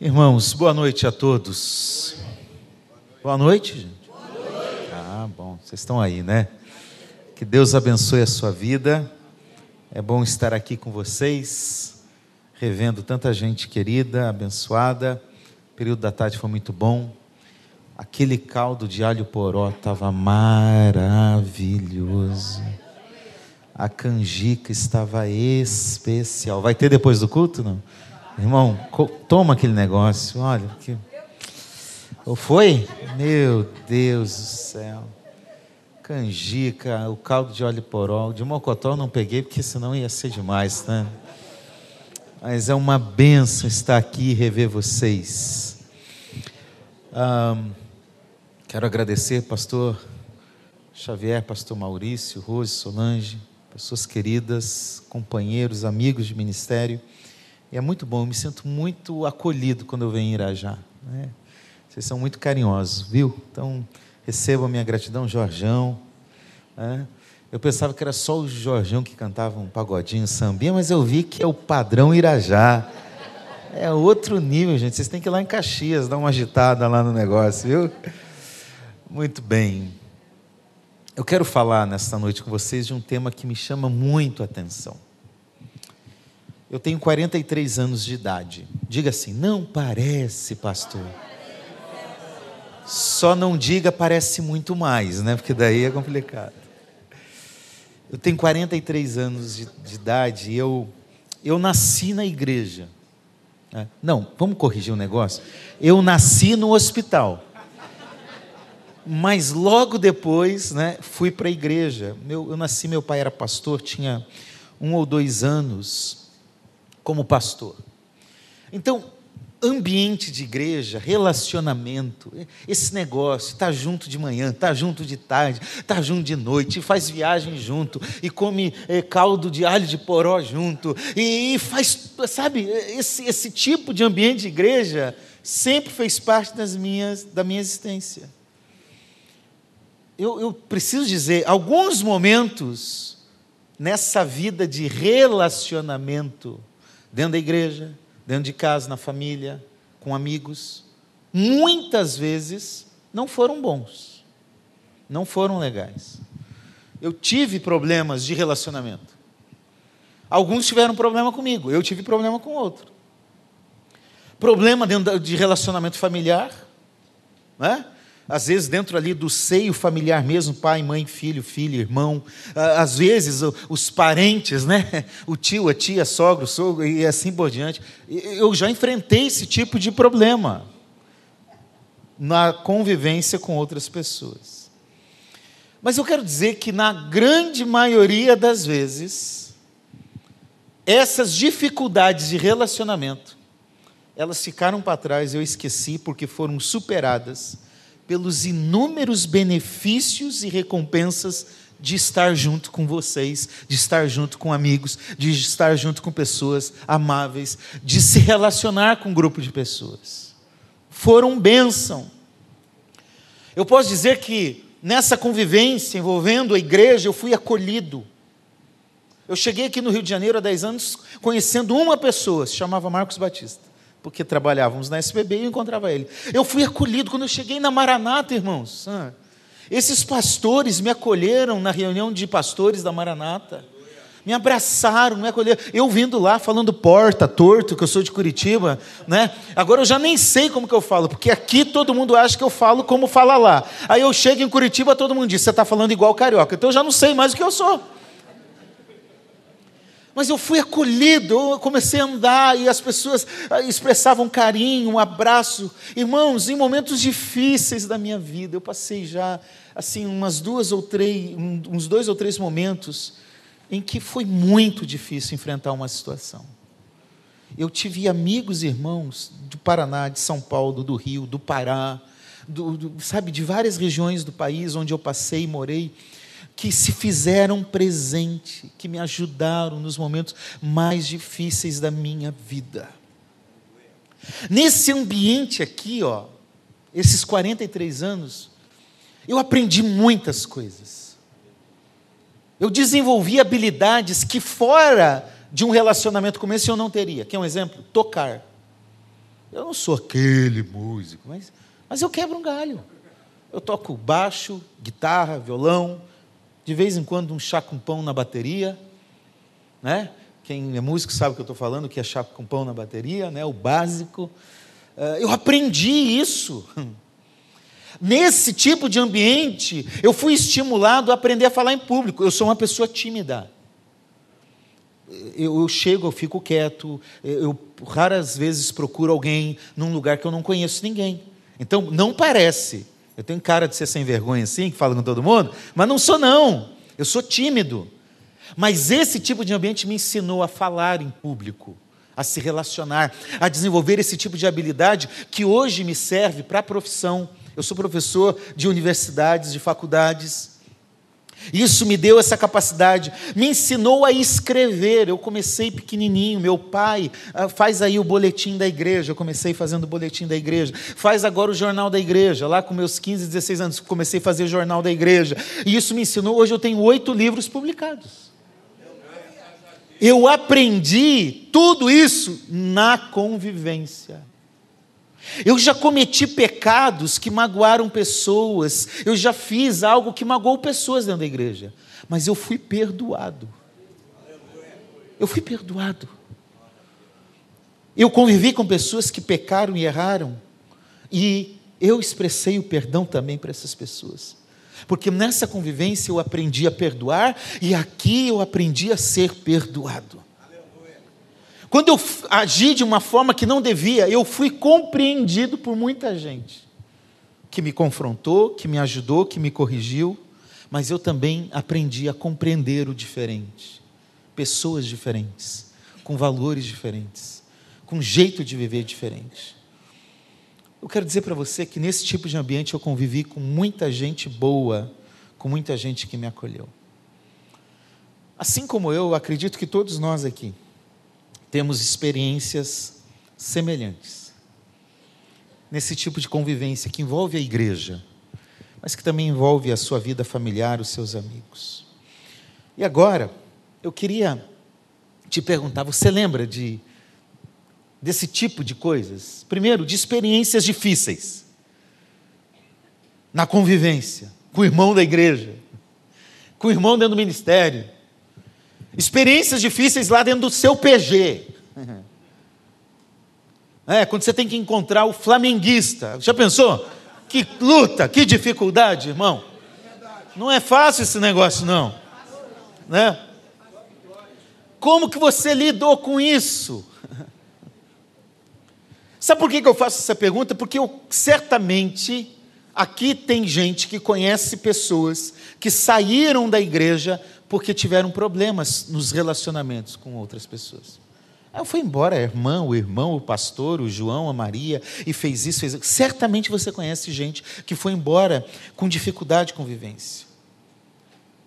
Irmãos, boa noite a todos. Boa noite, gente. Boa noite. Ah, bom, vocês estão aí, né? Que Deus abençoe a sua vida. É bom estar aqui com vocês, revendo tanta gente querida, abençoada. O período da tarde foi muito bom. Aquele caldo de alho poró estava maravilhoso. A canjica estava especial. Vai ter depois do culto, não? Irmão, toma aquele negócio, olha. Que... Ou foi? Meu Deus do céu. Canjica, o caldo de óleo poró. De mocotó não peguei, porque senão ia ser demais, né? Mas é uma benção estar aqui e rever vocês. Um, quero agradecer, pastor Xavier, pastor Maurício, Rose, Solange, pessoas queridas, companheiros, amigos de ministério. E é muito bom, eu me sinto muito acolhido quando eu venho em Irajá. Né? Vocês são muito carinhosos, viu? Então, receba a minha gratidão, Jorjão. Né? Eu pensava que era só o Jorjão que cantava um pagodinho, sambinha, mas eu vi que é o padrão Irajá. É outro nível, gente. Vocês têm que ir lá em Caxias, dar uma agitada lá no negócio, viu? Muito bem. Eu quero falar nesta noite com vocês de um tema que me chama muito a atenção. Eu tenho 43 anos de idade. Diga assim: não parece, pastor. Só não diga parece muito mais, né? Porque daí é complicado. Eu tenho 43 anos de, de idade e eu, eu nasci na igreja. Né? Não, vamos corrigir um negócio. Eu nasci no hospital mas logo depois né, fui para a igreja. Meu, eu nasci, meu pai era pastor, tinha um ou dois anos como pastor. Então, ambiente de igreja, relacionamento, esse negócio, tá junto de manhã, tá junto de tarde, tá junto de noite, faz viagem junto e come é, caldo de alho de poró junto e, e faz, sabe, esse, esse tipo de ambiente de igreja sempre fez parte das minhas, da minha existência eu, eu preciso dizer, alguns momentos nessa vida de relacionamento, dentro da igreja, dentro de casa, na família, com amigos, muitas vezes não foram bons, não foram legais. Eu tive problemas de relacionamento. Alguns tiveram problema comigo, eu tive problema com outro. Problema dentro de relacionamento familiar, né? Às vezes dentro ali do seio familiar mesmo, pai, mãe, filho, filho, irmão, às vezes os parentes, né? O tio, a tia, sogro, sogro e assim por diante. Eu já enfrentei esse tipo de problema na convivência com outras pessoas. Mas eu quero dizer que na grande maioria das vezes, essas dificuldades de relacionamento, elas ficaram para trás, eu esqueci porque foram superadas pelos inúmeros benefícios e recompensas de estar junto com vocês, de estar junto com amigos, de estar junto com pessoas amáveis, de se relacionar com um grupo de pessoas. Foram bênção. Eu posso dizer que nessa convivência envolvendo a igreja, eu fui acolhido. Eu cheguei aqui no Rio de Janeiro há 10 anos conhecendo uma pessoa, se chamava Marcos Batista porque trabalhávamos na SBB e eu encontrava ele. Eu fui acolhido quando eu cheguei na Maranata, irmãos. Ah, esses pastores me acolheram na reunião de pastores da Maranata. Me abraçaram, me acolheram. Eu vindo lá falando porta, torto, que eu sou de Curitiba, né? Agora eu já nem sei como que eu falo, porque aqui todo mundo acha que eu falo como fala lá. Aí eu chego em Curitiba, todo mundo diz: "Você está falando igual carioca". Então eu já não sei mais o que eu sou. Mas eu fui acolhido, eu comecei a andar e as pessoas ah, expressavam carinho, um abraço. Irmãos, em momentos difíceis da minha vida, eu passei já assim umas duas ou três, uns dois ou três momentos em que foi muito difícil enfrentar uma situação. Eu tive amigos e irmãos do Paraná, de São Paulo, do Rio, do Pará, do, do, sabe, de várias regiões do país onde eu passei e morei que se fizeram presente, que me ajudaram nos momentos mais difíceis da minha vida. Nesse ambiente aqui, ó, esses 43 anos, eu aprendi muitas coisas. Eu desenvolvi habilidades que fora de um relacionamento como esse eu não teria. Quer um exemplo? Tocar. Eu não sou aquele músico, mas, mas eu quebro um galho. Eu toco baixo, guitarra, violão, de vez em quando um chá com pão na bateria, né? Quem é músico sabe o que eu estou falando, que é chá com pão na bateria, né? O básico. Eh, eu aprendi isso. Nesse tipo de ambiente, eu fui estimulado a aprender a falar em público. Eu sou uma pessoa tímida. Eu, eu, chego, eu fico quieto, eu raras vezes procuro alguém num lugar que eu não conheço ninguém. Então, não parece. Eu tenho cara de ser sem vergonha assim, que fala com todo mundo, mas não sou não. Eu sou tímido. Mas esse tipo de ambiente me ensinou a falar em público, a se relacionar, a desenvolver esse tipo de habilidade que hoje me serve para a profissão. Eu sou professor de universidades, de faculdades. Isso me deu essa capacidade, me ensinou a escrever. Eu comecei pequenininho. Meu pai ah, faz aí o boletim da igreja. Eu comecei fazendo o boletim da igreja. Faz agora o jornal da igreja. Lá com meus 15, 16 anos, comecei a fazer o jornal da igreja. E isso me ensinou. Hoje eu tenho oito livros publicados. Eu aprendi tudo isso na convivência. Eu já cometi pecados que magoaram pessoas, eu já fiz algo que magoou pessoas dentro da igreja, mas eu fui perdoado. Eu fui perdoado. Eu convivi com pessoas que pecaram e erraram, e eu expressei o perdão também para essas pessoas. Porque nessa convivência eu aprendi a perdoar e aqui eu aprendi a ser perdoado. Quando eu agi de uma forma que não devia, eu fui compreendido por muita gente que me confrontou, que me ajudou, que me corrigiu, mas eu também aprendi a compreender o diferente. Pessoas diferentes, com valores diferentes, com jeito de viver diferente. Eu quero dizer para você que nesse tipo de ambiente eu convivi com muita gente boa, com muita gente que me acolheu. Assim como eu, acredito que todos nós aqui temos experiências semelhantes nesse tipo de convivência que envolve a igreja, mas que também envolve a sua vida familiar, os seus amigos. E agora, eu queria te perguntar, você lembra de desse tipo de coisas? Primeiro, de experiências difíceis na convivência com o irmão da igreja, com o irmão dentro do ministério, Experiências difíceis lá dentro do seu PG. É, quando você tem que encontrar o flamenguista. Já pensou? Que luta, que dificuldade, irmão. Não é fácil esse negócio, não. Né? Como que você lidou com isso? Sabe por que eu faço essa pergunta? Porque eu certamente aqui tem gente que conhece pessoas que saíram da igreja porque tiveram problemas nos relacionamentos com outras pessoas. Aí foi embora a irmã, o irmão, o pastor, o João, a Maria, e fez isso, fez isso. Certamente você conhece gente que foi embora com dificuldade de convivência.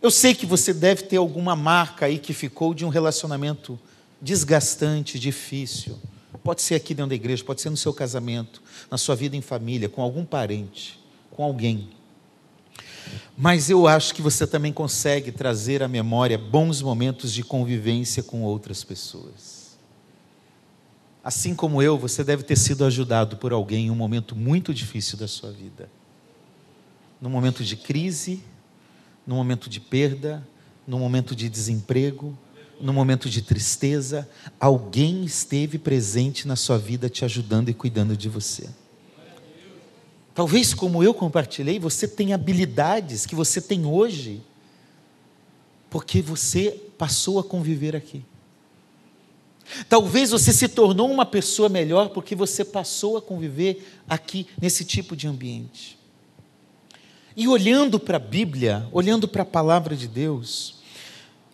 Eu sei que você deve ter alguma marca aí que ficou de um relacionamento desgastante, difícil. Pode ser aqui dentro da igreja, pode ser no seu casamento, na sua vida em família, com algum parente, com alguém. Mas eu acho que você também consegue trazer à memória bons momentos de convivência com outras pessoas. Assim como eu, você deve ter sido ajudado por alguém em um momento muito difícil da sua vida. Num momento de crise, num momento de perda, num momento de desemprego, num momento de tristeza, alguém esteve presente na sua vida te ajudando e cuidando de você. Talvez, como eu compartilhei, você tem habilidades que você tem hoje, porque você passou a conviver aqui. Talvez você se tornou uma pessoa melhor porque você passou a conviver aqui, nesse tipo de ambiente. E olhando para a Bíblia, olhando para a palavra de Deus,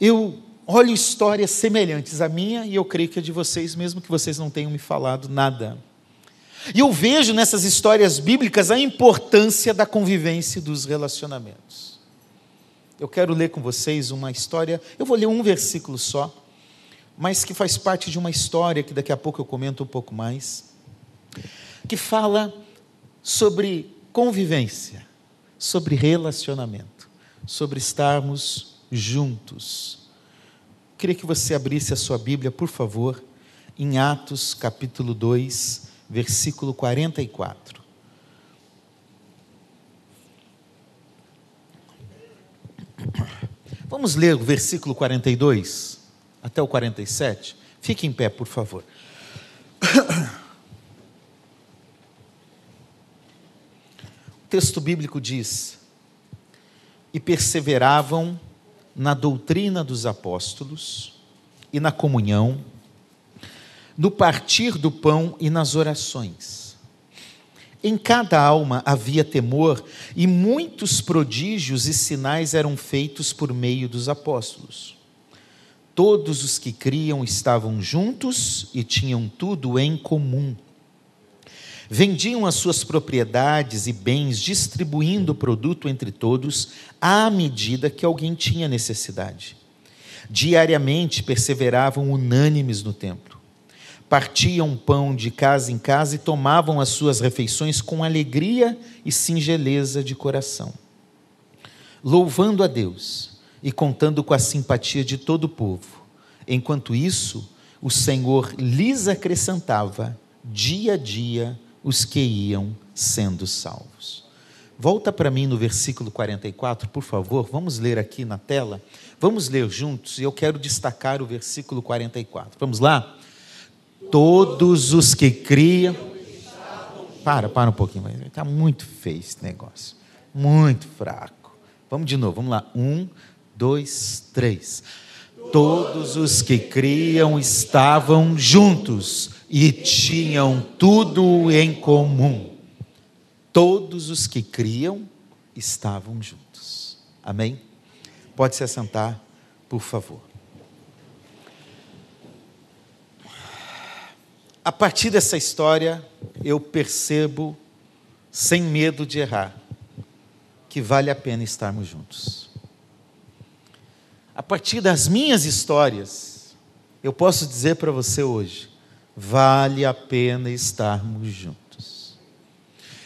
eu olho histórias semelhantes à minha e eu creio que a de vocês, mesmo que vocês não tenham me falado nada. E eu vejo nessas histórias bíblicas a importância da convivência e dos relacionamentos. Eu quero ler com vocês uma história, eu vou ler um versículo só, mas que faz parte de uma história que daqui a pouco eu comento um pouco mais, que fala sobre convivência, sobre relacionamento, sobre estarmos juntos. Queria que você abrisse a sua Bíblia, por favor, em Atos capítulo 2, versículo 44. Vamos ler o versículo 42 até o 47? Fique em pé, por favor. O texto bíblico diz: E perseveravam na doutrina dos apóstolos e na comunhão, no partir do pão e nas orações. Em cada alma havia temor, e muitos prodígios e sinais eram feitos por meio dos apóstolos. Todos os que criam estavam juntos e tinham tudo em comum. Vendiam as suas propriedades e bens, distribuindo o produto entre todos, à medida que alguém tinha necessidade. Diariamente perseveravam unânimes no templo. Partiam pão de casa em casa e tomavam as suas refeições com alegria e singeleza de coração, louvando a Deus e contando com a simpatia de todo o povo. Enquanto isso, o Senhor lhes acrescentava dia a dia os que iam sendo salvos. Volta para mim no versículo 44, por favor. Vamos ler aqui na tela. Vamos ler juntos e eu quero destacar o versículo 44. Vamos lá? Todos os que criam. Para, para um pouquinho. Está muito feio esse negócio. Muito fraco. Vamos de novo. Vamos lá. Um, dois, três. Todos os que criam estavam juntos e tinham tudo em comum. Todos os que criam estavam juntos. Amém? Pode se assentar, por favor. A partir dessa história, eu percebo, sem medo de errar, que vale a pena estarmos juntos. A partir das minhas histórias, eu posso dizer para você hoje vale a pena estarmos juntos.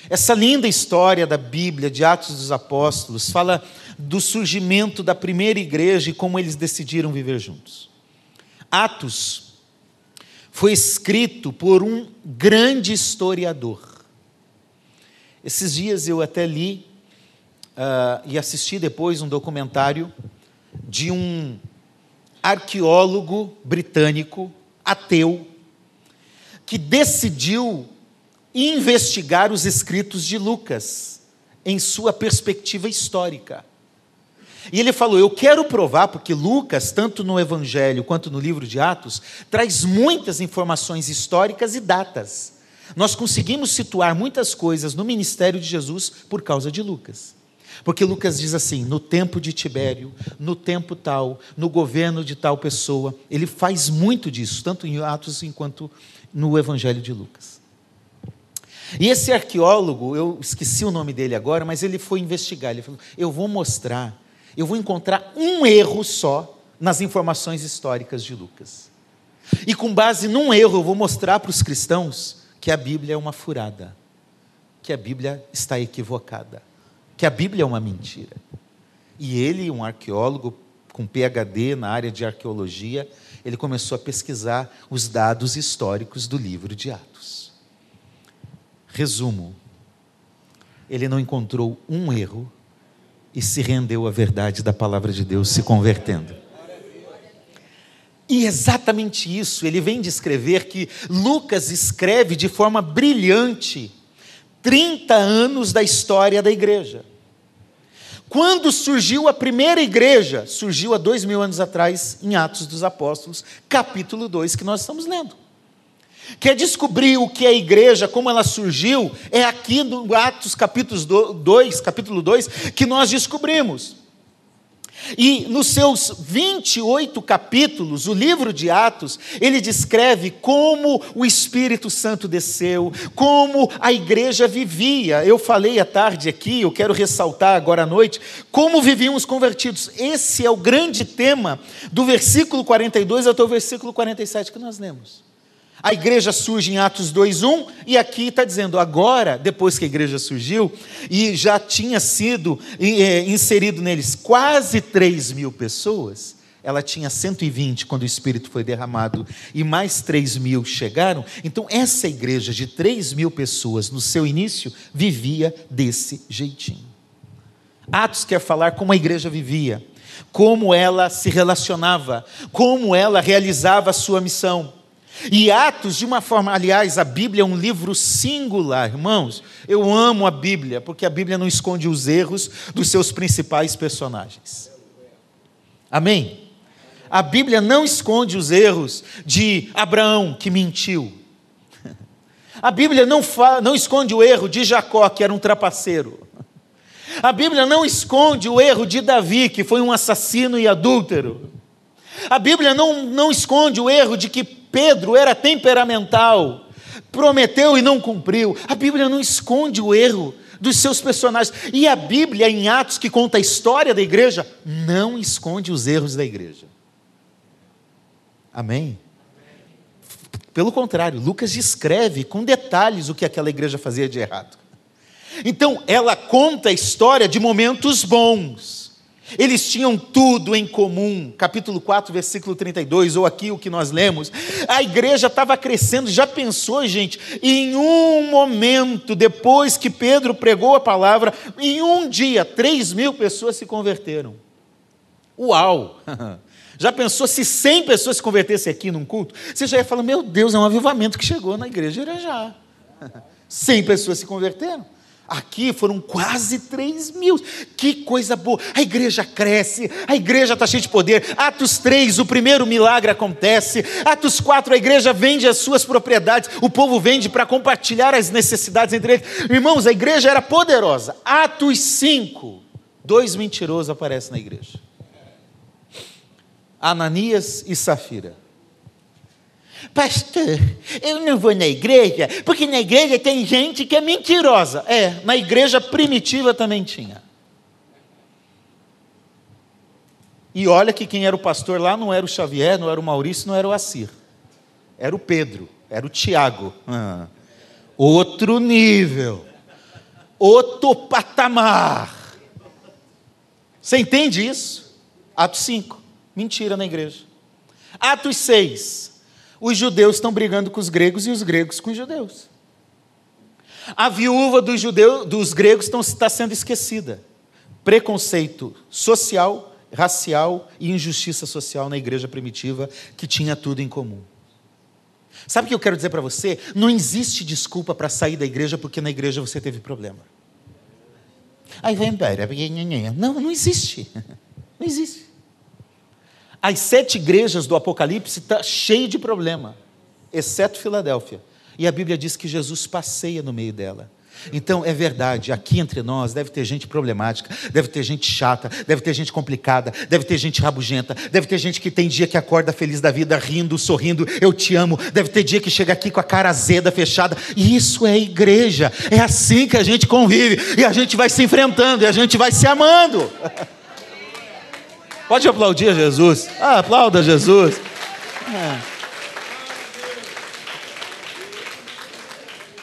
Essa linda história da Bíblia, de Atos dos Apóstolos, fala do surgimento da primeira igreja e como eles decidiram viver juntos. Atos foi escrito por um grande historiador. Esses dias eu até li uh, e assisti depois um documentário de um arqueólogo britânico, ateu, que decidiu investigar os escritos de Lucas em sua perspectiva histórica. E ele falou: Eu quero provar, porque Lucas, tanto no Evangelho quanto no livro de Atos, traz muitas informações históricas e datas. Nós conseguimos situar muitas coisas no ministério de Jesus por causa de Lucas. Porque Lucas diz assim: no tempo de Tibério, no tempo tal, no governo de tal pessoa, ele faz muito disso, tanto em Atos quanto no Evangelho de Lucas. E esse arqueólogo, eu esqueci o nome dele agora, mas ele foi investigar. Ele falou: Eu vou mostrar, eu vou encontrar um erro só nas informações históricas de Lucas. E com base num erro, eu vou mostrar para os cristãos que a Bíblia é uma furada, que a Bíblia está equivocada, que a Bíblia é uma mentira. E ele, um arqueólogo com PhD na área de arqueologia, ele começou a pesquisar os dados históricos do livro de Atos. Resumo: ele não encontrou um erro e se rendeu à verdade da palavra de Deus, se convertendo. E exatamente isso, ele vem descrever que Lucas escreve de forma brilhante 30 anos da história da igreja. Quando surgiu a primeira igreja? Surgiu há dois mil anos atrás, em Atos dos Apóstolos, capítulo 2, que nós estamos lendo. Quer descobrir o que é a igreja, como ela surgiu? É aqui no Atos capítulo 2, capítulo 2, que nós descobrimos. E nos seus 28 capítulos, o livro de Atos, ele descreve como o Espírito Santo desceu, como a igreja vivia. Eu falei à tarde aqui, eu quero ressaltar agora à noite, como viviam os convertidos. Esse é o grande tema do versículo 42 até o versículo 47 que nós lemos. A igreja surge em Atos 2:1 e aqui está dizendo agora, depois que a igreja surgiu e já tinha sido é, inserido neles quase 3 mil pessoas, ela tinha 120 quando o Espírito foi derramado, e mais 3 mil chegaram. Então, essa igreja de 3 mil pessoas, no seu início, vivia desse jeitinho. Atos quer falar como a igreja vivia, como ela se relacionava, como ela realizava a sua missão. E Atos, de uma forma, aliás, a Bíblia é um livro singular, irmãos. Eu amo a Bíblia, porque a Bíblia não esconde os erros dos seus principais personagens. Amém? A Bíblia não esconde os erros de Abraão, que mentiu. A Bíblia não, fala, não esconde o erro de Jacó, que era um trapaceiro. A Bíblia não esconde o erro de Davi, que foi um assassino e adúltero. A Bíblia não, não esconde o erro de que Pedro era temperamental, prometeu e não cumpriu. A Bíblia não esconde o erro dos seus personagens. E a Bíblia, em Atos, que conta a história da igreja, não esconde os erros da igreja. Amém? Pelo contrário, Lucas descreve com detalhes o que aquela igreja fazia de errado. Então, ela conta a história de momentos bons. Eles tinham tudo em comum. Capítulo 4, versículo 32, ou aqui o que nós lemos. A igreja estava crescendo. Já pensou, gente? Em um momento, depois que Pedro pregou a palavra, em um dia, 3 mil pessoas se converteram. Uau! Já pensou se 100 pessoas se convertessem aqui num culto? Você já ia falar, meu Deus, é um avivamento que chegou na igreja já. 100 pessoas se converteram. Aqui foram quase 3 mil. Que coisa boa. A igreja cresce, a igreja está cheia de poder. Atos 3, o primeiro milagre acontece. Atos 4, a igreja vende as suas propriedades. O povo vende para compartilhar as necessidades entre eles. Irmãos, a igreja era poderosa. Atos 5, dois mentirosos aparecem na igreja. Ananias e Safira. Pastor, eu não vou na igreja, porque na igreja tem gente que é mentirosa. É, na igreja primitiva também tinha. E olha que quem era o pastor lá não era o Xavier, não era o Maurício, não era o Assir. Era o Pedro, era o Tiago. Ah, outro nível, outro patamar. Você entende isso? Atos 5. Mentira na igreja. Atos 6. Os judeus estão brigando com os gregos e os gregos com os judeus. A viúva dos, judeus, dos gregos está sendo esquecida. Preconceito social, racial e injustiça social na igreja primitiva, que tinha tudo em comum. Sabe o que eu quero dizer para você? Não existe desculpa para sair da igreja porque na igreja você teve problema. Aí vai embora. Não, não existe. Não existe. As sete igrejas do Apocalipse estão tá cheias de problema, exceto Filadélfia. E a Bíblia diz que Jesus passeia no meio dela. Então, é verdade, aqui entre nós deve ter gente problemática, deve ter gente chata, deve ter gente complicada, deve ter gente rabugenta, deve ter gente que tem dia que acorda feliz da vida, rindo, sorrindo, eu te amo, deve ter dia que chega aqui com a cara azeda, fechada. Isso é igreja, é assim que a gente convive, e a gente vai se enfrentando, e a gente vai se amando. Pode aplaudir Jesus. Ah, aplauda Jesus.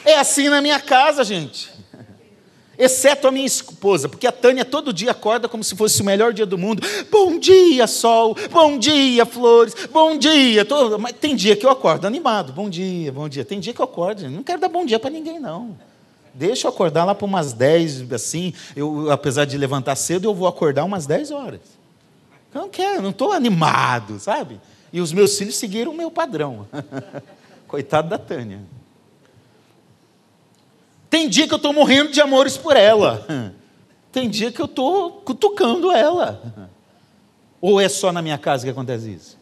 É. é assim na minha casa, gente. Exceto a minha esposa, porque a Tânia todo dia acorda como se fosse o melhor dia do mundo. Bom dia, sol. Bom dia, flores. Bom dia. Todo... Mas tem dia que eu acordo animado. Bom dia, bom dia. Tem dia que eu acordo. Não quero dar bom dia para ninguém, não. Deixa eu acordar lá para umas 10, assim. Eu, apesar de levantar cedo, eu vou acordar umas 10 horas. Eu não quero, não estou animado, sabe? E os meus filhos seguiram o meu padrão. Coitado da Tânia. Tem dia que eu estou morrendo de amores por ela. Tem dia que eu estou cutucando ela. Ou é só na minha casa que acontece isso?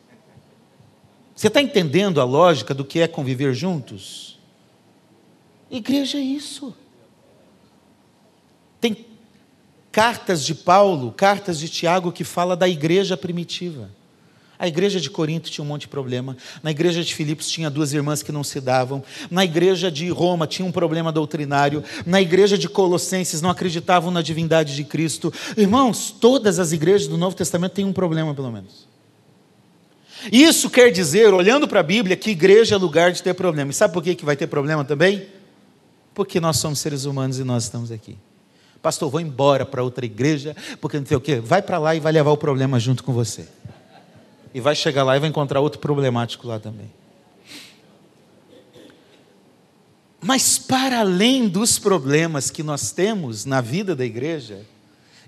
Você está entendendo a lógica do que é conviver juntos? Igreja é isso. Tem cartas de Paulo, cartas de Tiago que fala da igreja primitiva. A igreja de Corinto tinha um monte de problema. Na igreja de Filipos tinha duas irmãs que não se davam. Na igreja de Roma tinha um problema doutrinário. Na igreja de Colossenses não acreditavam na divindade de Cristo. Irmãos, todas as igrejas do Novo Testamento têm um problema, pelo menos. Isso quer dizer, olhando para a Bíblia, que igreja é lugar de ter problema. E sabe por que, que vai ter problema também? Porque nós somos seres humanos e nós estamos aqui. Pastor, vou embora para outra igreja, porque não sei o quê. Vai para lá e vai levar o problema junto com você. E vai chegar lá e vai encontrar outro problemático lá também. Mas para além dos problemas que nós temos na vida da igreja,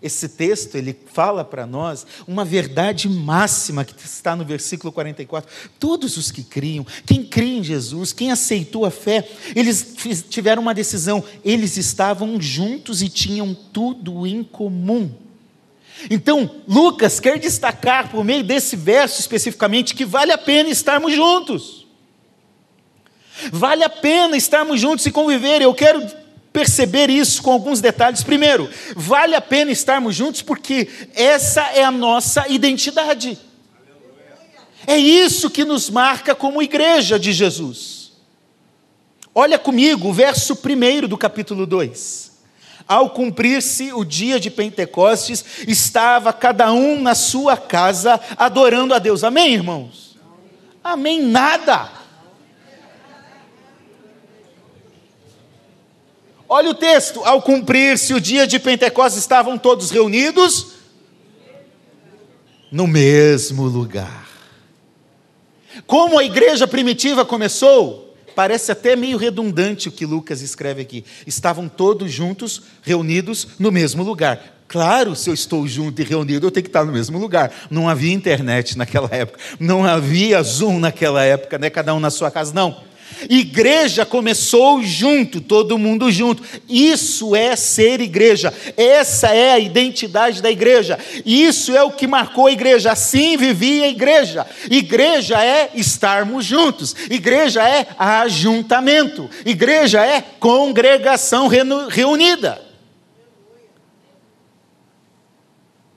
esse texto ele fala para nós uma verdade máxima que está no versículo 44. Todos os que criam, quem crê em Jesus, quem aceitou a fé, eles tiveram uma decisão, eles estavam juntos e tinham tudo em comum. Então, Lucas quer destacar por meio desse verso especificamente que vale a pena estarmos juntos. Vale a pena estarmos juntos e conviver. Eu quero perceber isso com alguns detalhes. Primeiro, vale a pena estarmos juntos porque essa é a nossa identidade. É isso que nos marca como igreja de Jesus. Olha comigo o verso 1 do capítulo 2. Ao cumprir-se o dia de Pentecostes, estava cada um na sua casa adorando a Deus. Amém, irmãos? Amém, nada. Olha o texto: ao cumprir-se o dia de Pentecostes, estavam todos reunidos no mesmo lugar. Como a igreja primitiva começou, parece até meio redundante o que Lucas escreve aqui. Estavam todos juntos, reunidos no mesmo lugar. Claro, se eu estou junto e reunido, eu tenho que estar no mesmo lugar. Não havia internet naquela época, não havia Zoom naquela época, né? cada um na sua casa, não. Igreja começou junto, todo mundo junto. Isso é ser igreja. Essa é a identidade da igreja. Isso é o que marcou a igreja. Assim vivia a igreja. Igreja é estarmos juntos. Igreja é ajuntamento. Igreja é congregação reunida.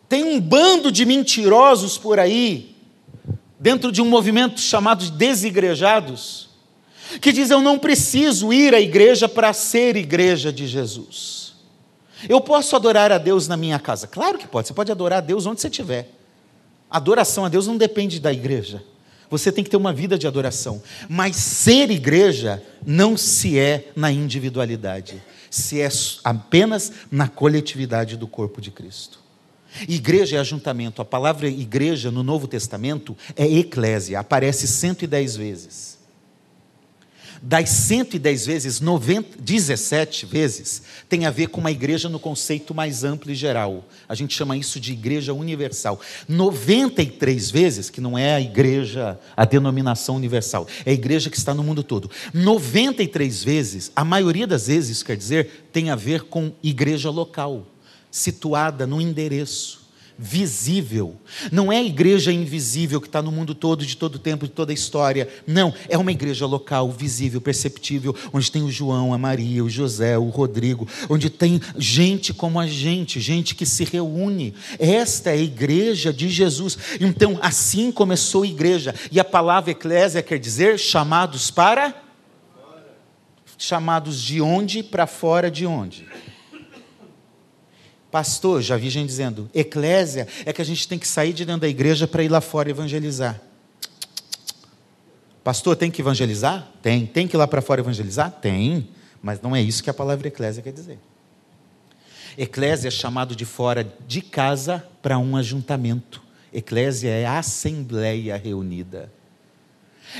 Tem um bando de mentirosos por aí, dentro de um movimento chamado de desigrejados que diz: Eu não preciso ir à igreja para ser igreja de Jesus. Eu posso adorar a Deus na minha casa? Claro que pode, você pode adorar a Deus onde você estiver. Adoração a Deus não depende da igreja. Você tem que ter uma vida de adoração. Mas ser igreja não se é na individualidade, se é apenas na coletividade do corpo de Cristo. Igreja é ajuntamento. A palavra igreja no Novo Testamento é eclésia, aparece 110 vezes. Das 110 vezes, 90, 17 vezes tem a ver com uma igreja no conceito mais amplo e geral. A gente chama isso de igreja universal. 93 vezes, que não é a igreja, a denominação universal, é a igreja que está no mundo todo. 93 vezes, a maioria das vezes, quer dizer, tem a ver com igreja local, situada no endereço visível. Não é a igreja invisível que está no mundo todo, de todo tempo, de toda a história. Não, é uma igreja local, visível, perceptível, onde tem o João, a Maria, o José, o Rodrigo, onde tem gente como a gente, gente que se reúne. Esta é a igreja de Jesus. Então, assim começou a igreja. E a palavra eclésia quer dizer chamados para. Chamados de onde para fora de onde? Pastor, já vi gente dizendo, eclésia é que a gente tem que sair de dentro da igreja para ir lá fora evangelizar. Pastor, tem que evangelizar? Tem. Tem que ir lá para fora evangelizar? Tem. Mas não é isso que a palavra eclésia quer dizer. Eclésia é chamado de fora de casa para um ajuntamento. Eclésia é a assembleia reunida.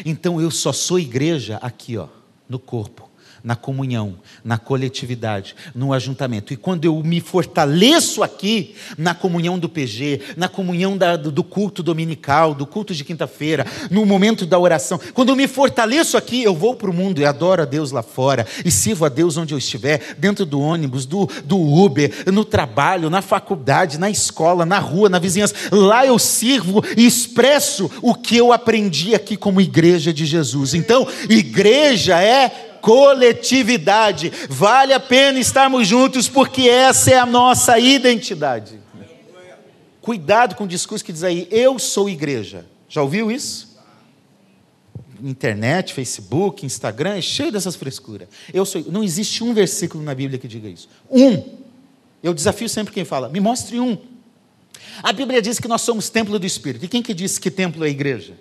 Então eu só sou igreja aqui, ó, no corpo na comunhão, na coletividade, no ajuntamento. E quando eu me fortaleço aqui, na comunhão do PG, na comunhão da, do culto dominical, do culto de quinta-feira, no momento da oração, quando eu me fortaleço aqui, eu vou para o mundo e adoro a Deus lá fora, e sirvo a Deus onde eu estiver, dentro do ônibus, do, do Uber, no trabalho, na faculdade, na escola, na rua, na vizinhança. Lá eu sirvo e expresso o que eu aprendi aqui como igreja de Jesus. Então, igreja é coletividade. Vale a pena estarmos juntos porque essa é a nossa identidade. Cuidado com o discurso que diz aí, eu sou igreja. Já ouviu isso? Internet, Facebook, Instagram, é cheio dessas frescuras. Eu sou, não existe um versículo na Bíblia que diga isso. Um. Eu desafio sempre quem fala, me mostre um. A Bíblia diz que nós somos templo do Espírito. E quem que disse que templo é igreja?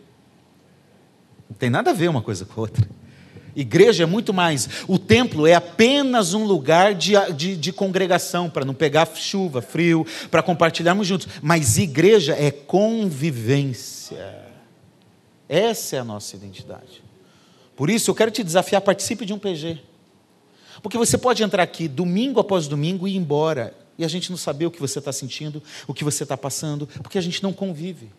Não tem nada a ver uma coisa com a outra. Igreja é muito mais. O templo é apenas um lugar de, de, de congregação, para não pegar chuva, frio, para compartilharmos juntos. Mas igreja é convivência. Essa é a nossa identidade. Por isso, eu quero te desafiar, participe de um PG. Porque você pode entrar aqui domingo após domingo e ir embora, e a gente não saber o que você está sentindo, o que você está passando, porque a gente não convive.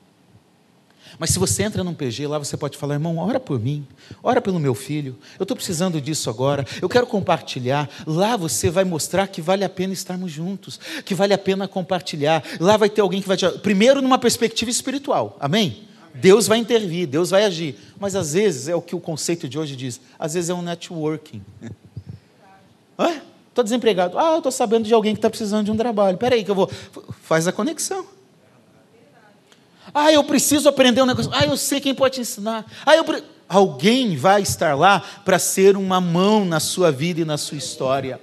Mas se você entra num PG, lá você pode falar, irmão, ora por mim, ora pelo meu filho, eu estou precisando disso agora, eu quero compartilhar. Lá você vai mostrar que vale a pena estarmos juntos, que vale a pena compartilhar. Lá vai ter alguém que vai te. Primeiro, numa perspectiva espiritual, amém? Deus vai intervir, Deus vai agir. Mas às vezes é o que o conceito de hoje diz, às vezes é um networking. Estou desempregado. Ah, eu estou sabendo de alguém que está precisando de um trabalho. Espera aí que eu vou. Faz a conexão. Ah, eu preciso aprender um negócio. Ah, eu sei quem pode te ensinar. Ah, eu pre... Alguém vai estar lá para ser uma mão na sua vida e na sua história.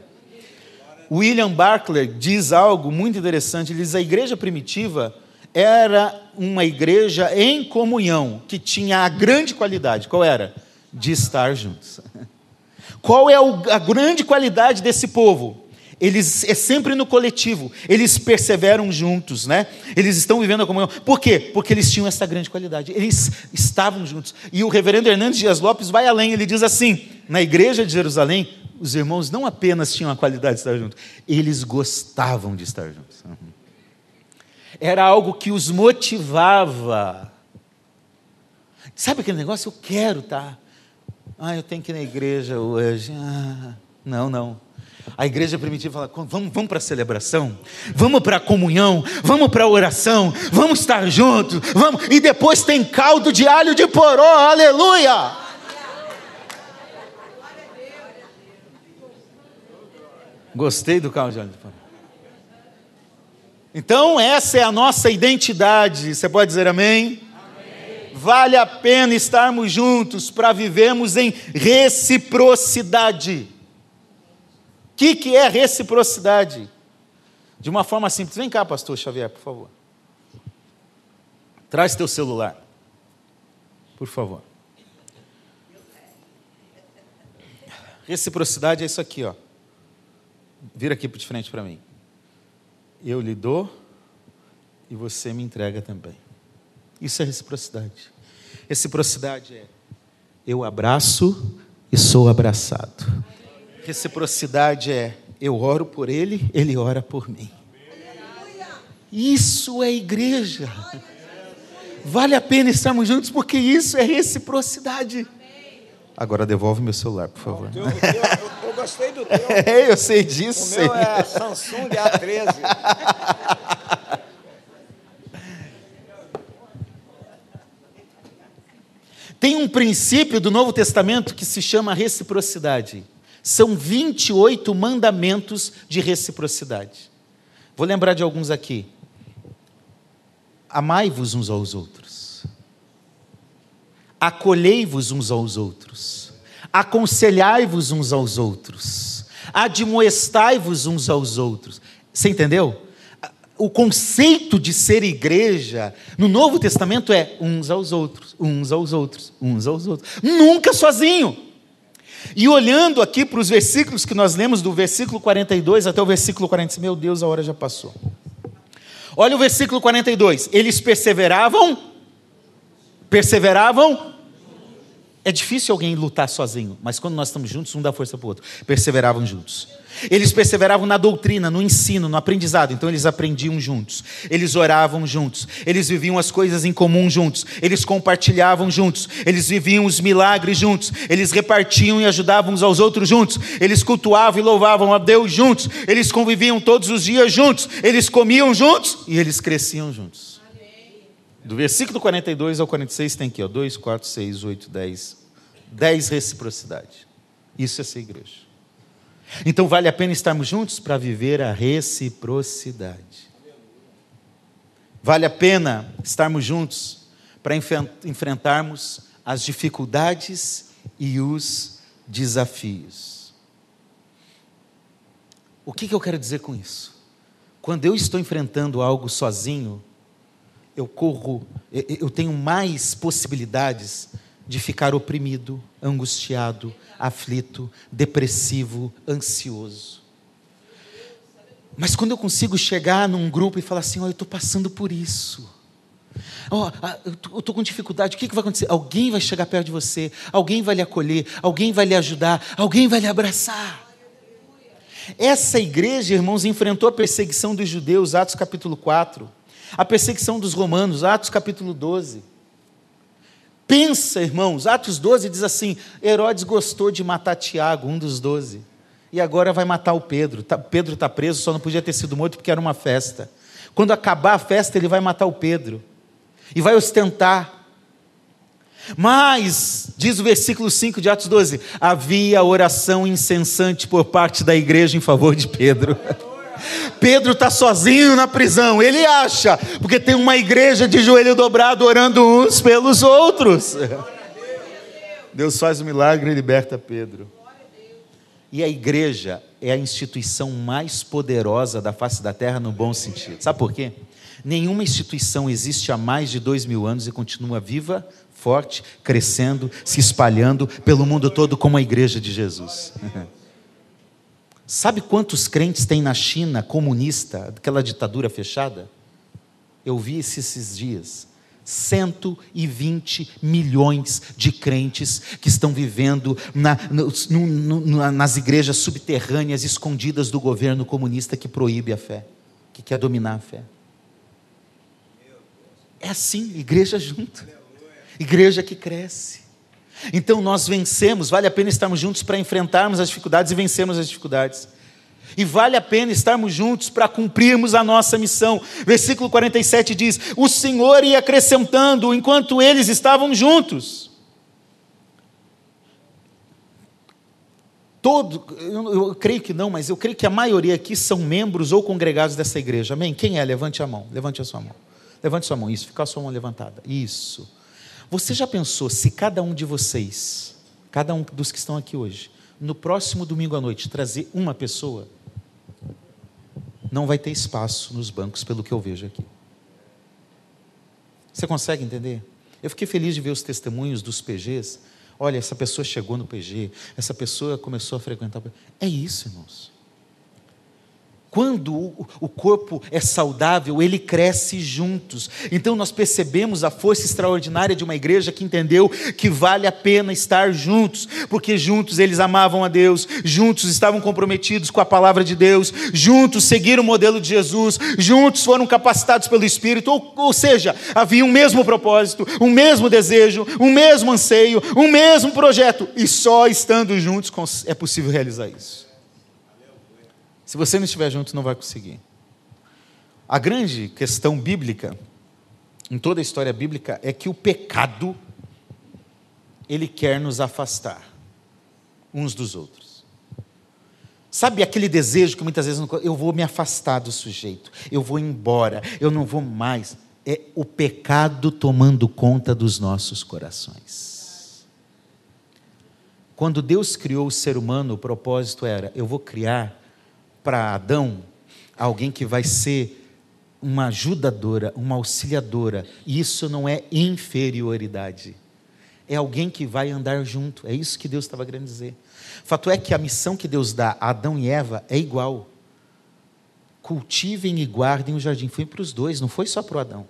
William Barclay diz algo muito interessante. Ele diz: a igreja primitiva era uma igreja em comunhão, que tinha a grande qualidade. Qual era? De estar juntos. Qual é a grande qualidade desse povo? Eles é sempre no coletivo, eles perseveram juntos, né? Eles estão vivendo a comunhão. Por quê? Porque eles tinham essa grande qualidade. Eles estavam juntos. E o reverendo Hernandes Dias Lopes vai além, ele diz assim: na igreja de Jerusalém, os irmãos não apenas tinham a qualidade de estar juntos, eles gostavam de estar juntos. Era algo que os motivava. Sabe aquele negócio? Eu quero. Tá? Ah, eu tenho que ir na igreja hoje. Ah, não, não. A igreja primitiva fala: vamos, vamos para a celebração, vamos para a comunhão, vamos para a oração, vamos estar juntos, vamos. E depois tem caldo de alho de poró, aleluia! Gostei do caldo de alho de poró. Então, essa é a nossa identidade. Você pode dizer amém? amém. Vale a pena estarmos juntos para vivermos em reciprocidade que, que é reciprocidade? De uma forma simples. Vem cá, pastor Xavier, por favor. Traz teu celular. Por favor. Reciprocidade é isso aqui, ó. Vira aqui de frente para mim. Eu lhe dou e você me entrega também. Isso é reciprocidade. Reciprocidade é eu abraço e sou abraçado. Reciprocidade é eu oro por ele, ele ora por mim. Isso é igreja. Vale a pena estarmos juntos porque isso é reciprocidade. Agora devolve meu celular, por favor. Eu, eu, eu gostei do teu. É, eu sei disso. O meu é Samsung A13. Tem um princípio do Novo Testamento que se chama reciprocidade. São 28 mandamentos de reciprocidade. Vou lembrar de alguns aqui. Amai-vos uns aos outros. Acolhei-vos uns aos outros. Aconselhai-vos uns aos outros. Admoestai-vos uns aos outros. Você entendeu? O conceito de ser igreja no Novo Testamento é uns aos outros, uns aos outros, uns aos outros. Nunca sozinho. E olhando aqui para os versículos que nós lemos, do versículo 42 até o versículo 45, meu Deus, a hora já passou. Olha o versículo 42. Eles perseveravam, perseveravam. É difícil alguém lutar sozinho, mas quando nós estamos juntos, um dá força para o outro. Perseveravam juntos. Eles perseveravam na doutrina, no ensino, no aprendizado, então eles aprendiam juntos, eles oravam juntos, eles viviam as coisas em comum juntos, eles compartilhavam juntos, eles viviam os milagres juntos, eles repartiam e ajudavam uns aos outros juntos, eles cultuavam e louvavam a Deus juntos, eles conviviam todos os dias juntos, eles comiam juntos e eles cresciam juntos. Do versículo 42 ao 46 tem aqui, ó, 2, 4, 6, 8, 10. 10 reciprocidade. Isso é ser igreja. Então vale a pena estarmos juntos para viver a reciprocidade. Vale a pena estarmos juntos para enfrentarmos as dificuldades e os desafios. O que, que eu quero dizer com isso? Quando eu estou enfrentando algo sozinho, eu corro, eu tenho mais possibilidades de ficar oprimido, angustiado, aflito, depressivo, ansioso. Mas quando eu consigo chegar num grupo e falar assim: oh, eu estou passando por isso, Oh, eu estou com dificuldade, o que, que vai acontecer? Alguém vai chegar perto de você, alguém vai lhe acolher, alguém vai lhe ajudar, alguém vai lhe abraçar. Essa igreja, irmãos, enfrentou a perseguição dos judeus, Atos capítulo 4, a perseguição dos romanos, Atos capítulo 12. Pensa, irmãos, Atos 12 diz assim: Herodes gostou de matar Tiago, um dos doze, e agora vai matar o Pedro. Tá, Pedro está preso, só não podia ter sido morto porque era uma festa. Quando acabar a festa, ele vai matar o Pedro e vai ostentar. Mas, diz o versículo 5 de Atos 12: havia oração incessante por parte da igreja em favor de Pedro. Pedro está sozinho na prisão, ele acha, porque tem uma igreja de joelho dobrado orando uns pelos outros. Deus faz o um milagre e liberta Pedro. E a igreja é a instituição mais poderosa da face da terra no bom sentido. Sabe por quê? Nenhuma instituição existe há mais de dois mil anos e continua viva, forte, crescendo, se espalhando pelo mundo todo como a igreja de Jesus. Sabe quantos crentes tem na China comunista, aquela ditadura fechada? Eu vi isso esses dias. 120 milhões de crentes que estão vivendo na, no, no, nas igrejas subterrâneas escondidas do governo comunista que proíbe a fé, que quer dominar a fé. É assim, igreja junto. Igreja que cresce. Então nós vencemos, vale a pena estarmos juntos para enfrentarmos as dificuldades e vencermos as dificuldades. E vale a pena estarmos juntos para cumprirmos a nossa missão. Versículo 47 diz: O Senhor ia acrescentando enquanto eles estavam juntos. Todo, eu, eu, creio que não, mas eu creio que a maioria aqui são membros ou congregados dessa igreja. Amém? Quem é? Levante a mão. Levante a sua mão. Levante sua mão, isso, fica a sua mão levantada. Isso. Você já pensou se cada um de vocês, cada um dos que estão aqui hoje, no próximo domingo à noite, trazer uma pessoa? Não vai ter espaço nos bancos, pelo que eu vejo aqui. Você consegue entender? Eu fiquei feliz de ver os testemunhos dos PGs. Olha, essa pessoa chegou no PG, essa pessoa começou a frequentar. É isso, irmãos. Quando o corpo é saudável, ele cresce juntos. Então nós percebemos a força extraordinária de uma igreja que entendeu que vale a pena estar juntos, porque juntos eles amavam a Deus, juntos estavam comprometidos com a palavra de Deus, juntos seguiram o modelo de Jesus, juntos foram capacitados pelo Espírito, ou, ou seja, havia um mesmo propósito, um mesmo desejo, um mesmo anseio, um mesmo projeto, e só estando juntos é possível realizar isso. Se você não estiver junto, não vai conseguir. A grande questão bíblica, em toda a história bíblica, é que o pecado, ele quer nos afastar uns dos outros. Sabe aquele desejo que muitas vezes eu vou me afastar do sujeito, eu vou embora, eu não vou mais. É o pecado tomando conta dos nossos corações. Quando Deus criou o ser humano, o propósito era: eu vou criar para Adão alguém que vai ser uma ajudadora, uma auxiliadora. Isso não é inferioridade. É alguém que vai andar junto. É isso que Deus estava querendo dizer. Fato é que a missão que Deus dá a Adão e Eva é igual. Cultivem e guardem o jardim. Foi para os dois, não foi só para o Adão.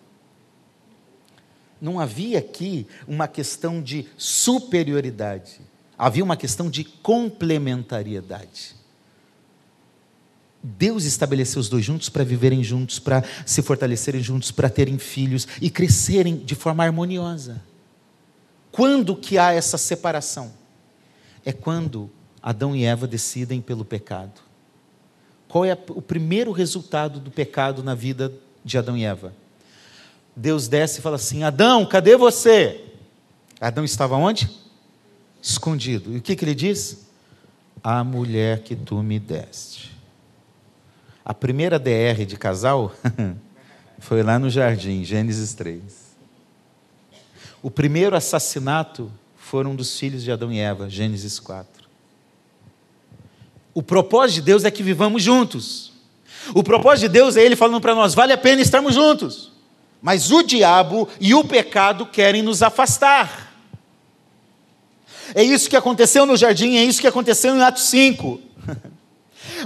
Não havia aqui uma questão de superioridade. Havia uma questão de complementariedade. Deus estabeleceu os dois juntos para viverem juntos, para se fortalecerem juntos, para terem filhos e crescerem de forma harmoniosa. Quando que há essa separação? É quando Adão e Eva decidem pelo pecado. Qual é o primeiro resultado do pecado na vida de Adão e Eva? Deus desce e fala assim: Adão, cadê você? Adão estava onde? Escondido. E o que, que ele diz? A mulher que tu me deste. A primeira DR de casal foi lá no jardim, Gênesis 3. O primeiro assassinato foram dos filhos de Adão e Eva, Gênesis 4. O propósito de Deus é que vivamos juntos. O propósito de Deus é Ele falando para nós: vale a pena estarmos juntos. Mas o diabo e o pecado querem nos afastar. É isso que aconteceu no jardim, é isso que aconteceu em Atos 5.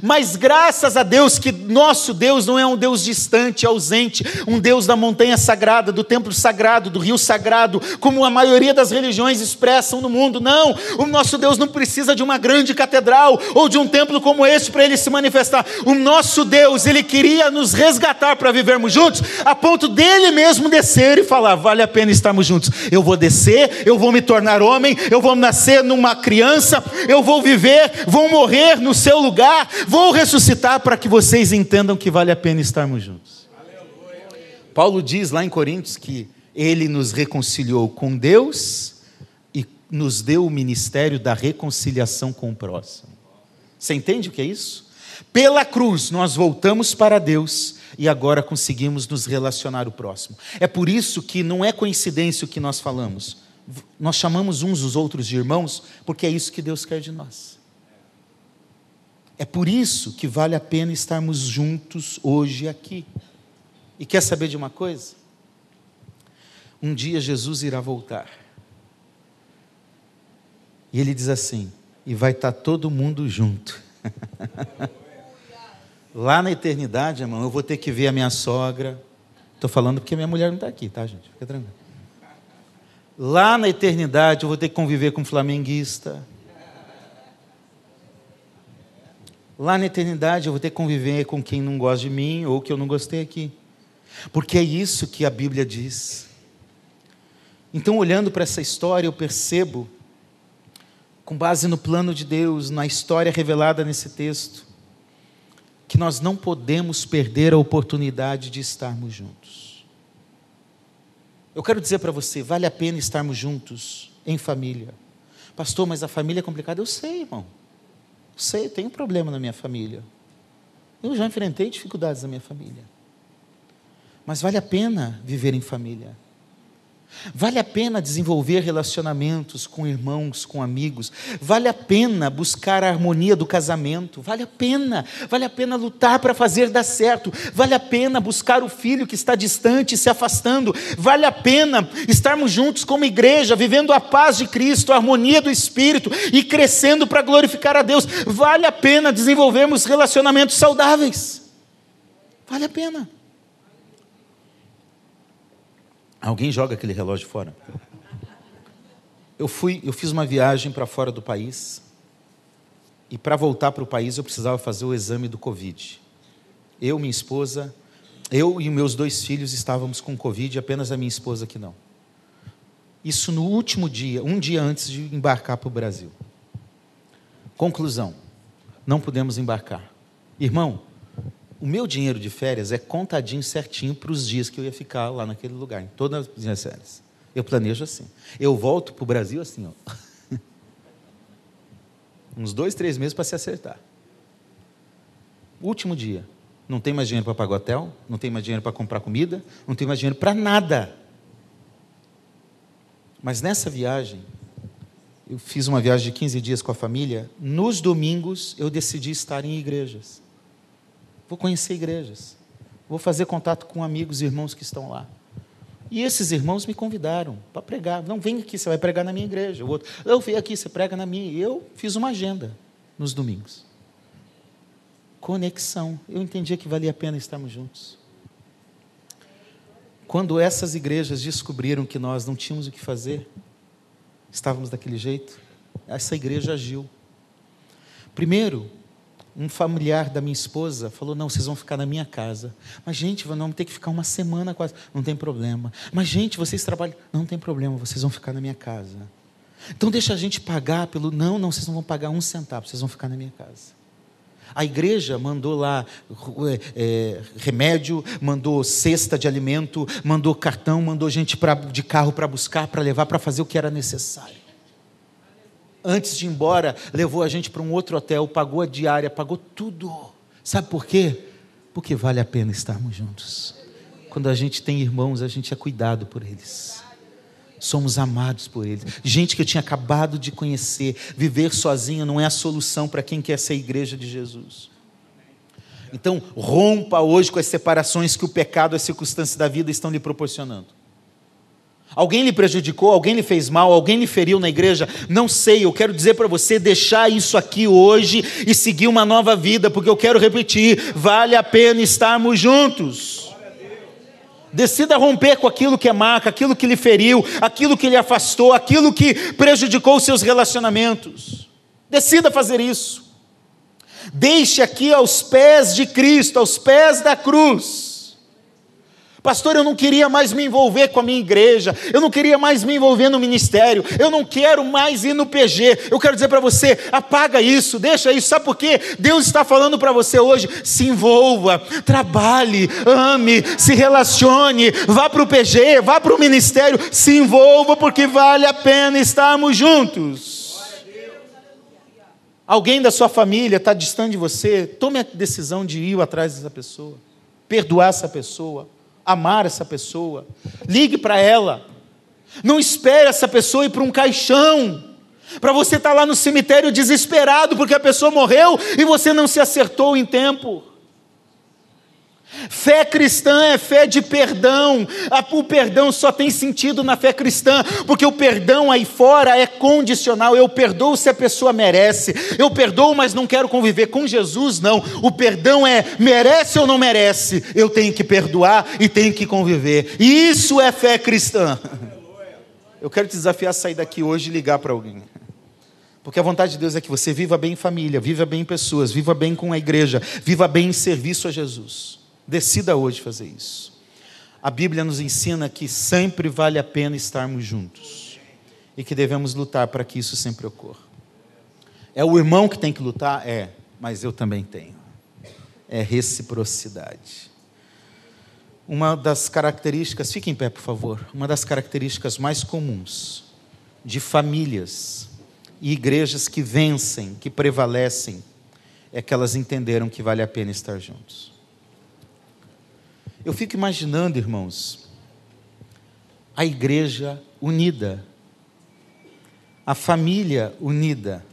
Mas graças a Deus que nosso Deus não é um Deus distante, ausente, um Deus da montanha sagrada, do templo sagrado, do rio sagrado, como a maioria das religiões expressam no mundo. Não, o nosso Deus não precisa de uma grande catedral ou de um templo como este para ele se manifestar. O nosso Deus, ele queria nos resgatar para vivermos juntos, a ponto dele mesmo descer e falar: vale a pena estarmos juntos. Eu vou descer, eu vou me tornar homem, eu vou nascer numa criança, eu vou viver, vou morrer no seu lugar vou ressuscitar para que vocês entendam que vale a pena estarmos juntos. Aleluia. Paulo diz lá em Coríntios que ele nos reconciliou com Deus e nos deu o ministério da reconciliação com o próximo. Você entende o que é isso? Pela cruz nós voltamos para Deus e agora conseguimos nos relacionar o próximo. É por isso que não é coincidência o que nós falamos. Nós chamamos uns os outros de irmãos, porque é isso que Deus quer de nós. É por isso que vale a pena estarmos juntos hoje aqui. E quer saber de uma coisa? Um dia Jesus irá voltar. E ele diz assim: e vai estar todo mundo junto. Lá na eternidade, irmão, eu vou ter que ver a minha sogra. Estou falando porque minha mulher não está aqui, tá, gente? Fica tranquilo. Lá na eternidade, eu vou ter que conviver com um flamenguista. Lá na eternidade eu vou ter que conviver com quem não gosta de mim ou que eu não gostei aqui. Porque é isso que a Bíblia diz. Então, olhando para essa história, eu percebo, com base no plano de Deus, na história revelada nesse texto, que nós não podemos perder a oportunidade de estarmos juntos. Eu quero dizer para você, vale a pena estarmos juntos em família. Pastor, mas a família é complicada. Eu sei, irmão. Sei, tenho um problema na minha família. Eu já enfrentei dificuldades na minha família. Mas vale a pena viver em família. Vale a pena desenvolver relacionamentos com irmãos, com amigos. Vale a pena buscar a harmonia do casamento. Vale a pena. Vale a pena lutar para fazer dar certo. Vale a pena buscar o filho que está distante, se afastando. Vale a pena estarmos juntos como igreja, vivendo a paz de Cristo, a harmonia do Espírito e crescendo para glorificar a Deus. Vale a pena desenvolvermos relacionamentos saudáveis. Vale a pena. Alguém joga aquele relógio fora. Eu fui, eu fiz uma viagem para fora do país. E para voltar para o país eu precisava fazer o exame do Covid. Eu, minha esposa, eu e meus dois filhos estávamos com Covid, apenas a minha esposa que não. Isso no último dia, um dia antes de embarcar para o Brasil. Conclusão: não pudemos embarcar. Irmão, o meu dinheiro de férias é contadinho certinho para os dias que eu ia ficar lá naquele lugar, em todas as minhas férias. Eu planejo assim. Eu volto para o Brasil assim, ó. Uns dois, três meses para se acertar. Último dia. Não tem mais dinheiro para pagar hotel, não tem mais dinheiro para comprar comida, não tem mais dinheiro para nada. Mas nessa viagem, eu fiz uma viagem de 15 dias com a família. Nos domingos, eu decidi estar em igrejas. Vou conhecer igrejas. Vou fazer contato com amigos e irmãos que estão lá. E esses irmãos me convidaram para pregar. Não, vem aqui, você vai pregar na minha igreja. O outro, eu venho aqui, você prega na minha. Eu fiz uma agenda nos domingos. Conexão. Eu entendia que valia a pena estarmos juntos. Quando essas igrejas descobriram que nós não tínhamos o que fazer, estávamos daquele jeito, essa igreja agiu. Primeiro, um familiar da minha esposa falou: Não, vocês vão ficar na minha casa. Mas, gente, vamos ter que ficar uma semana quase. Não tem problema. Mas, gente, vocês trabalham. Não tem problema, vocês vão ficar na minha casa. Então, deixa a gente pagar pelo. Não, não, vocês não vão pagar um centavo, vocês vão ficar na minha casa. A igreja mandou lá é, remédio, mandou cesta de alimento, mandou cartão, mandou gente pra, de carro para buscar, para levar, para fazer o que era necessário antes de ir embora, levou a gente para um outro hotel, pagou a diária, pagou tudo. Sabe por quê? Porque vale a pena estarmos juntos. Quando a gente tem irmãos, a gente é cuidado por eles. Somos amados por eles. Gente que eu tinha acabado de conhecer. Viver sozinho não é a solução para quem quer ser igreja de Jesus. Então, rompa hoje com as separações que o pecado, as circunstâncias da vida estão lhe proporcionando. Alguém lhe prejudicou, alguém lhe fez mal, alguém lhe feriu na igreja? Não sei, eu quero dizer para você deixar isso aqui hoje e seguir uma nova vida, porque eu quero repetir: vale a pena estarmos juntos. Decida romper com aquilo que é marca, aquilo que lhe feriu, aquilo que lhe afastou, aquilo que prejudicou os seus relacionamentos. Decida fazer isso. Deixe aqui aos pés de Cristo, aos pés da cruz Pastor, eu não queria mais me envolver com a minha igreja, eu não queria mais me envolver no ministério, eu não quero mais ir no PG. Eu quero dizer para você: apaga isso, deixa isso. Sabe por quê? Deus está falando para você hoje: se envolva, trabalhe, ame, se relacione, vá para o PG, vá para o ministério, se envolva, porque vale a pena estarmos juntos. Alguém da sua família está distante de você, tome a decisão de ir atrás dessa pessoa, perdoar essa pessoa amar essa pessoa. Ligue para ela. Não espere essa pessoa ir para um caixão. Para você estar tá lá no cemitério desesperado porque a pessoa morreu e você não se acertou em tempo. Fé cristã é fé de perdão. O perdão só tem sentido na fé cristã, porque o perdão aí fora é condicional. Eu perdoo se a pessoa merece. Eu perdoo, mas não quero conviver com Jesus, não. O perdão é merece ou não merece. Eu tenho que perdoar e tenho que conviver. Isso é fé cristã. Eu quero te desafiar a sair daqui hoje e ligar para alguém. Porque a vontade de Deus é que você viva bem em família, viva bem em pessoas, viva bem com a igreja, viva bem em serviço a Jesus. Decida hoje fazer isso. A Bíblia nos ensina que sempre vale a pena estarmos juntos e que devemos lutar para que isso sempre ocorra. É o irmão que tem que lutar? É, mas eu também tenho. É reciprocidade. Uma das características, fique em pé, por favor. Uma das características mais comuns de famílias e igrejas que vencem, que prevalecem, é que elas entenderam que vale a pena estar juntos. Eu fico imaginando, irmãos, a igreja unida, a família unida.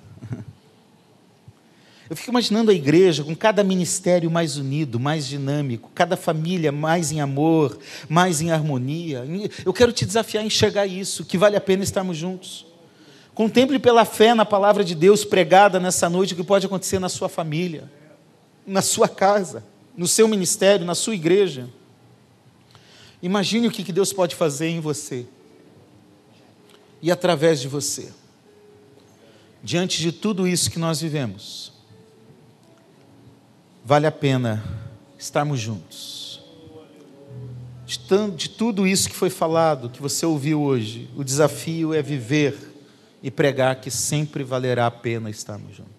Eu fico imaginando a igreja com cada ministério mais unido, mais dinâmico, cada família mais em amor, mais em harmonia. Eu quero te desafiar a enxergar isso, que vale a pena estarmos juntos. Contemple pela fé na palavra de Deus pregada nessa noite o que pode acontecer na sua família, na sua casa, no seu ministério, na sua igreja. Imagine o que Deus pode fazer em você e através de você. Diante de tudo isso que nós vivemos, vale a pena estarmos juntos. De, tudo isso que foi falado, que você ouviu hoje, o desafio é viver e pregar que sempre valerá a pena estarmos juntos.